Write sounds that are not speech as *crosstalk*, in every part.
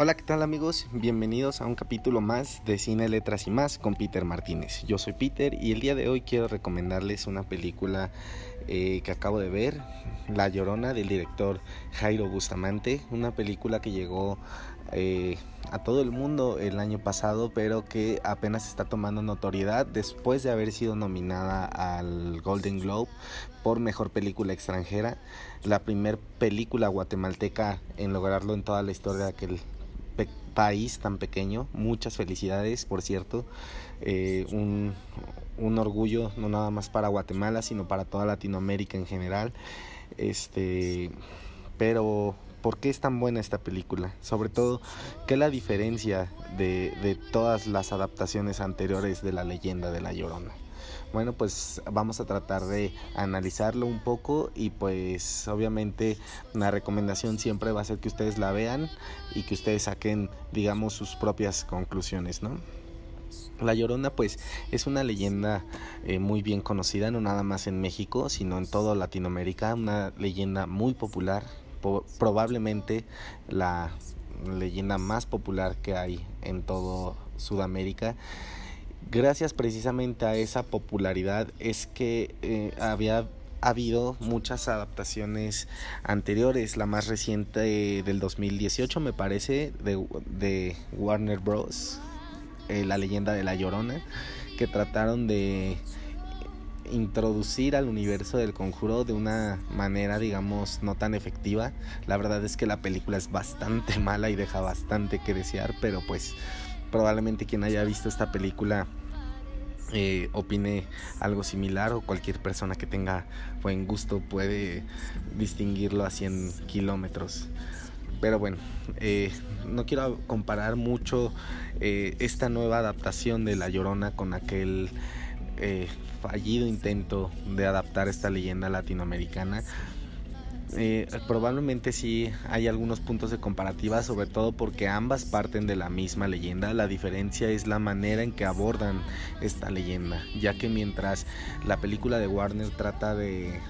Hola, ¿qué tal amigos? Bienvenidos a un capítulo más de Cine, Letras y más con Peter Martínez. Yo soy Peter y el día de hoy quiero recomendarles una película eh, que acabo de ver, La Llorona del director Jairo Bustamante, una película que llegó eh, a todo el mundo el año pasado, pero que apenas está tomando notoriedad después de haber sido nominada al Golden Globe por Mejor Película Extranjera, la primer película guatemalteca en lograrlo en toda la historia de aquel país tan pequeño. Muchas felicidades, por cierto. Eh, un, un, orgullo no nada más para Guatemala, sino para toda Latinoamérica en general. Este, pero ¿por qué es tan buena esta película? Sobre todo, ¿qué es la diferencia de, de todas las adaptaciones anteriores de la leyenda de la Llorona? Bueno, pues vamos a tratar de analizarlo un poco y pues obviamente una recomendación siempre va a ser que ustedes la vean y que ustedes saquen, digamos, sus propias conclusiones, ¿no? La Llorona pues es una leyenda eh, muy bien conocida, no nada más en México, sino en toda Latinoamérica, una leyenda muy popular, probablemente la leyenda más popular que hay en todo Sudamérica gracias precisamente a esa popularidad es que eh, había habido muchas adaptaciones anteriores, la más reciente del 2018 me parece de, de Warner Bros. Eh, la leyenda de la Llorona, que trataron de introducir al universo del conjuro de una manera digamos no tan efectiva. La verdad es que la película es bastante *laughs* mala y deja bastante que desear, pero pues probablemente quien haya visto esta película eh, opine algo similar o cualquier persona que tenga buen gusto puede distinguirlo a 100 kilómetros. Pero bueno, eh, no quiero comparar mucho eh, esta nueva adaptación de La Llorona con aquel fallido intento de adaptar esta leyenda latinoamericana eh, probablemente sí hay algunos puntos de comparativa, sobre todo porque ambas parten de la misma leyenda. La diferencia es la manera en que abordan esta leyenda, ya que mientras la película de Warner trata de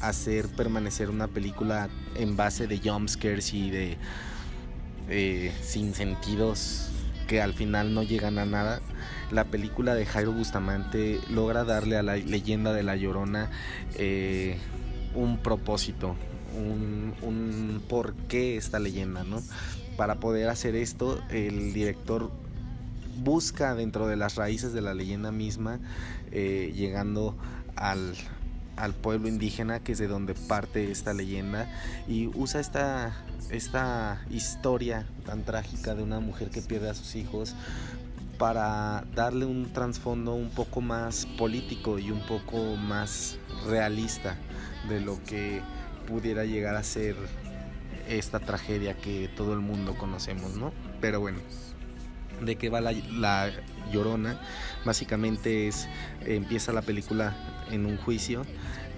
hacer permanecer una película en base de jumpscares y de eh, sin sentidos que al final no llegan a nada, la película de Jairo Bustamante logra darle a la leyenda de la Llorona eh, un propósito, un, un por qué esta leyenda, ¿no? Para poder hacer esto, el director busca dentro de las raíces de la leyenda misma, eh, llegando al, al, pueblo indígena, que es de donde parte esta leyenda, y usa esta, esta historia tan trágica de una mujer que pierde a sus hijos para darle un trasfondo un poco más político y un poco más realista de lo que pudiera llegar a ser esta tragedia que todo el mundo conocemos, ¿no? Pero bueno, ¿de qué va la, llorona? Básicamente es, empieza la película en un juicio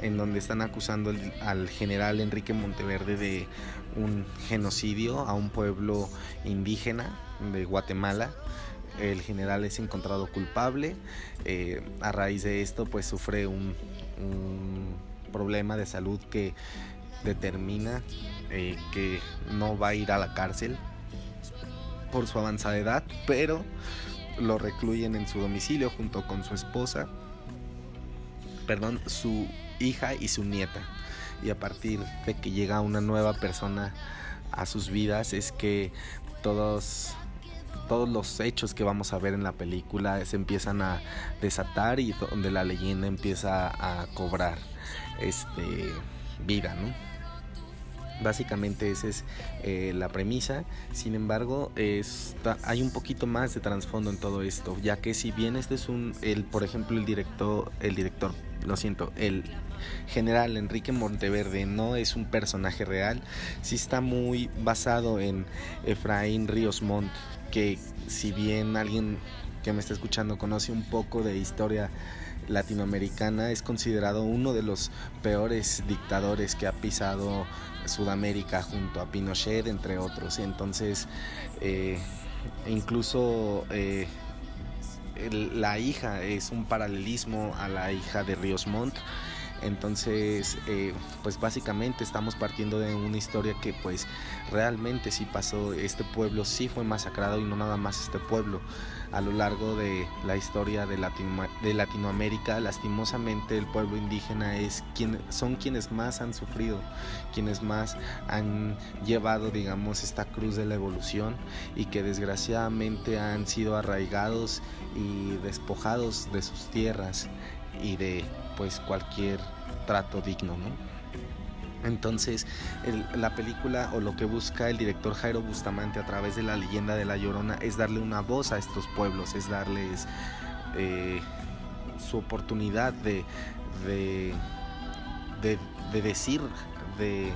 en donde están acusando al general Enrique Monteverde de un genocidio a un pueblo indígena de Guatemala. El general es encontrado culpable. Eh, a raíz de esto, pues sufre un problema de salud que determina eh, que no va a ir a la cárcel por su avanzada edad, pero lo recluyen en su domicilio junto con su esposa, perdón, su hija y su nieta. Y a partir de que llega una nueva persona a sus vidas es que todos todos los hechos que vamos a ver en la película se empiezan a desatar y donde la leyenda empieza a cobrar este vida, ¿no? Básicamente esa es eh, la premisa. Sin embargo, hay un poquito más de trasfondo en todo esto, ya que si bien este es un, el, por ejemplo, el director, el director, lo siento, el general Enrique Monteverde no es un personaje real, sí está muy basado en Efraín Ríos Montt, que si bien alguien que me está escuchando conoce un poco de historia latinoamericana, es considerado uno de los peores dictadores que ha pisado Sudamérica junto a Pinochet, entre otros. Entonces, eh, incluso eh, la hija es un paralelismo a la hija de Ríos Montt. Entonces, eh, pues básicamente estamos partiendo de una historia que pues realmente sí pasó, este pueblo sí fue masacrado y no nada más este pueblo. A lo largo de la historia de, Latinoamérica, lastimosamente el pueblo indígena es quien, son quienes más han sufrido, quienes más han llevado, digamos, esta cruz de la evolución y que desgraciadamente han sido arraigados y despojados de sus tierras y de pues cualquier trato digno, ¿no? Entonces, la película o lo que busca el director Jairo Bustamante a través de la leyenda de La Llorona es darle una voz a estos pueblos, es darles eh, su oportunidad de, de, de decir, de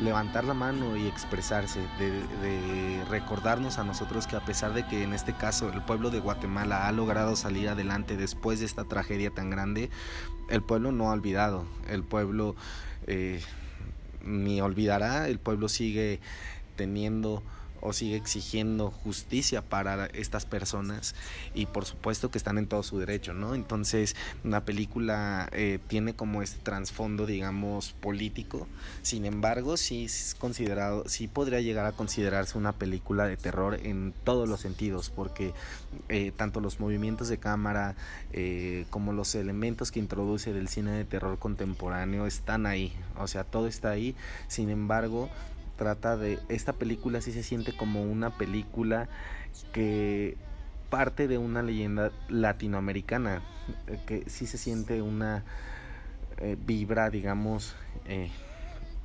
levantar la mano y expresarse, de, recordarnos a nosotros que a pesar de que en este caso el pueblo de Guatemala ha logrado salir adelante después de esta tragedia tan grande, el pueblo no ha olvidado, el pueblo eh, ni olvidará, el pueblo sigue teniendo o sigue exigiendo justicia para estas personas y por supuesto que están en todo su derecho, ¿no? Entonces una película eh, tiene como este trasfondo, digamos, político, sin embargo sí es considerado, sí podría llegar a considerarse una película de terror en todos los sentidos, porque eh, tanto los movimientos de cámara eh, como los elementos que introduce del cine de terror contemporáneo están ahí, o sea, todo está ahí, sin embargo, trata de esta película sí se siente como una película que parte de una leyenda latinoamericana eh, que sí se siente una eh, vibra digamos eh,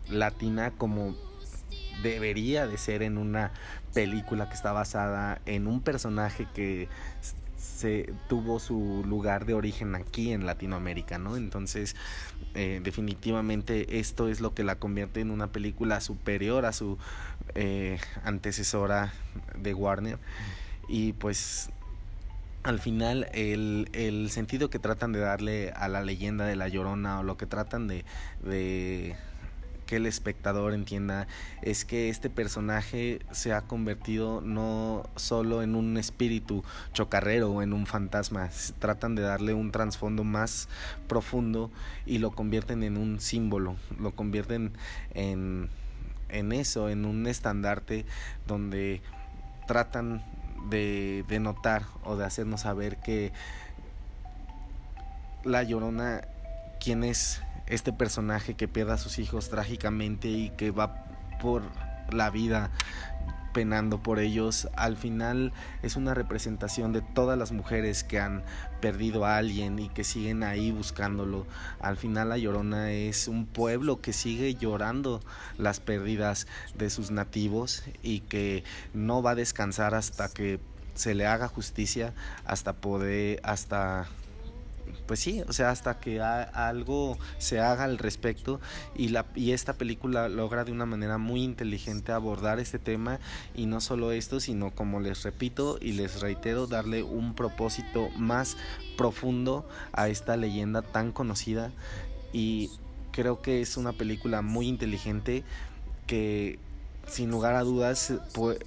latina como debería de ser en una película que está basada en un personaje que se tuvo su lugar de origen aquí en Latinoamérica, ¿no? Entonces, eh, definitivamente esto es lo que la convierte en una película superior a su eh, antecesora de Warner. Y pues al final el, el, sentido que tratan de darle a la leyenda de la Llorona o lo que tratan de, de que el espectador entienda es que este personaje se ha convertido no solo en un espíritu chocarrero o en un fantasma, tratan de darle un trasfondo más profundo y lo convierten en un símbolo, lo convierten en, en eso, en un estandarte donde tratan de, de notar o de hacernos saber que la llorona, quien es este personaje que pierde a sus hijos trágicamente y que va por la vida penando por ellos, al final es una representación de todas las mujeres que han perdido a alguien y que siguen ahí buscándolo. Al final la Llorona es un pueblo que sigue llorando las pérdidas de sus nativos y que no va a descansar hasta que se le haga justicia, hasta poder, hasta pues sí, o sea, hasta que algo se haga al respecto y, la, y esta película logra de una manera muy inteligente abordar este tema y no solo esto, sino como les repito y les reitero, darle un propósito más profundo a esta leyenda tan conocida y creo que es una película muy inteligente que sin lugar a dudas pues,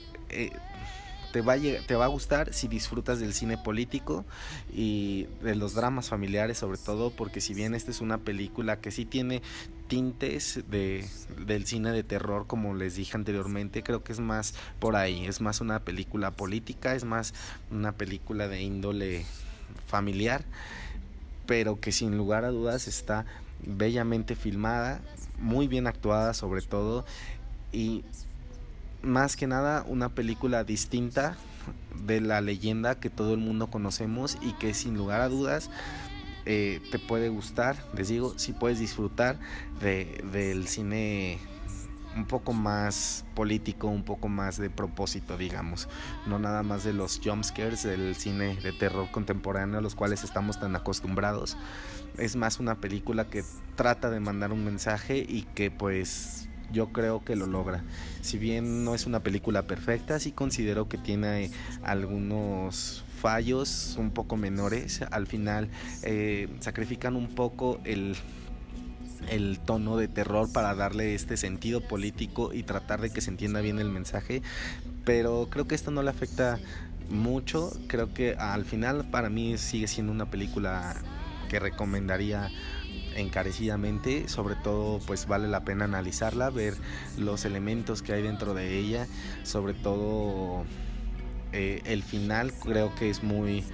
te va, a, te va a gustar si disfrutas del cine político y de los dramas familiares sobre todo porque si bien esta es una película que sí tiene tintes de, del cine de terror como les dije anteriormente creo que es más por ahí es más una película política es más una película de índole familiar pero que sin lugar a dudas está bellamente filmada muy bien actuada sobre todo y más que nada una película distinta de la leyenda que todo el mundo conocemos y que sin lugar a dudas eh, te puede gustar, les digo, si puedes disfrutar de, del cine un poco más político, un poco más de propósito, digamos, no nada más de los jumpscares del cine de terror contemporáneo a los cuales estamos tan acostumbrados. Es más una película que trata de mandar un mensaje y que pues yo creo que lo logra. Si bien no es una película perfecta, sí considero que tiene algunos fallos un poco menores. Al final eh, sacrifican un poco el el tono de terror para darle este sentido político y tratar de que se entienda bien el mensaje pero creo que esto no le afecta mucho creo que al final para mí sigue siendo una película que recomendaría encarecidamente, sobre todo pues vale la pena analizarla, ver los elementos que hay dentro de ella, sobre todo eh, el final creo que es muy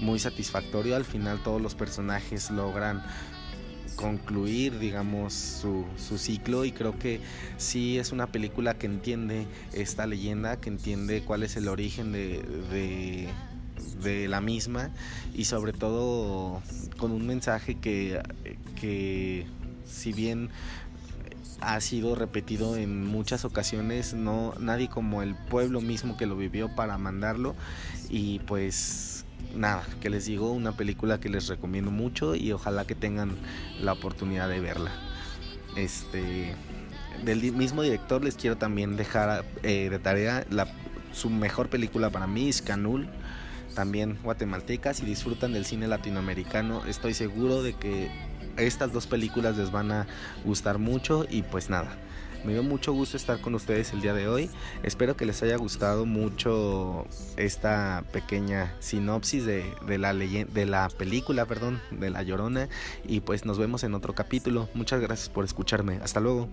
muy satisfactorio, al final todos los personajes logran concluir, digamos, su, ciclo y creo que sí es una película que entiende esta leyenda, que entiende cuál es el origen de, de, de la misma y sobre todo con un mensaje que, que si bien ha sido repetido en muchas ocasiones, no nadie como el pueblo mismo que lo vivió para mandarlo y pues nada, que les digo, una película que les recomiendo mucho y ojalá que tengan la oportunidad de verla. Este del mismo director les quiero también dejar eh, de tarea la, su mejor película para mí, Canul también guatemaltecas y disfrutan del cine latinoamericano. Estoy seguro de que estas dos películas les van a gustar mucho y pues nada. Me dio mucho gusto estar con ustedes el día de hoy. Espero que les haya gustado mucho esta pequeña sinopsis de, de la, de la película, perdón, de La Llorona. Y pues nos vemos en otro capítulo. Muchas gracias por escucharme. Hasta luego.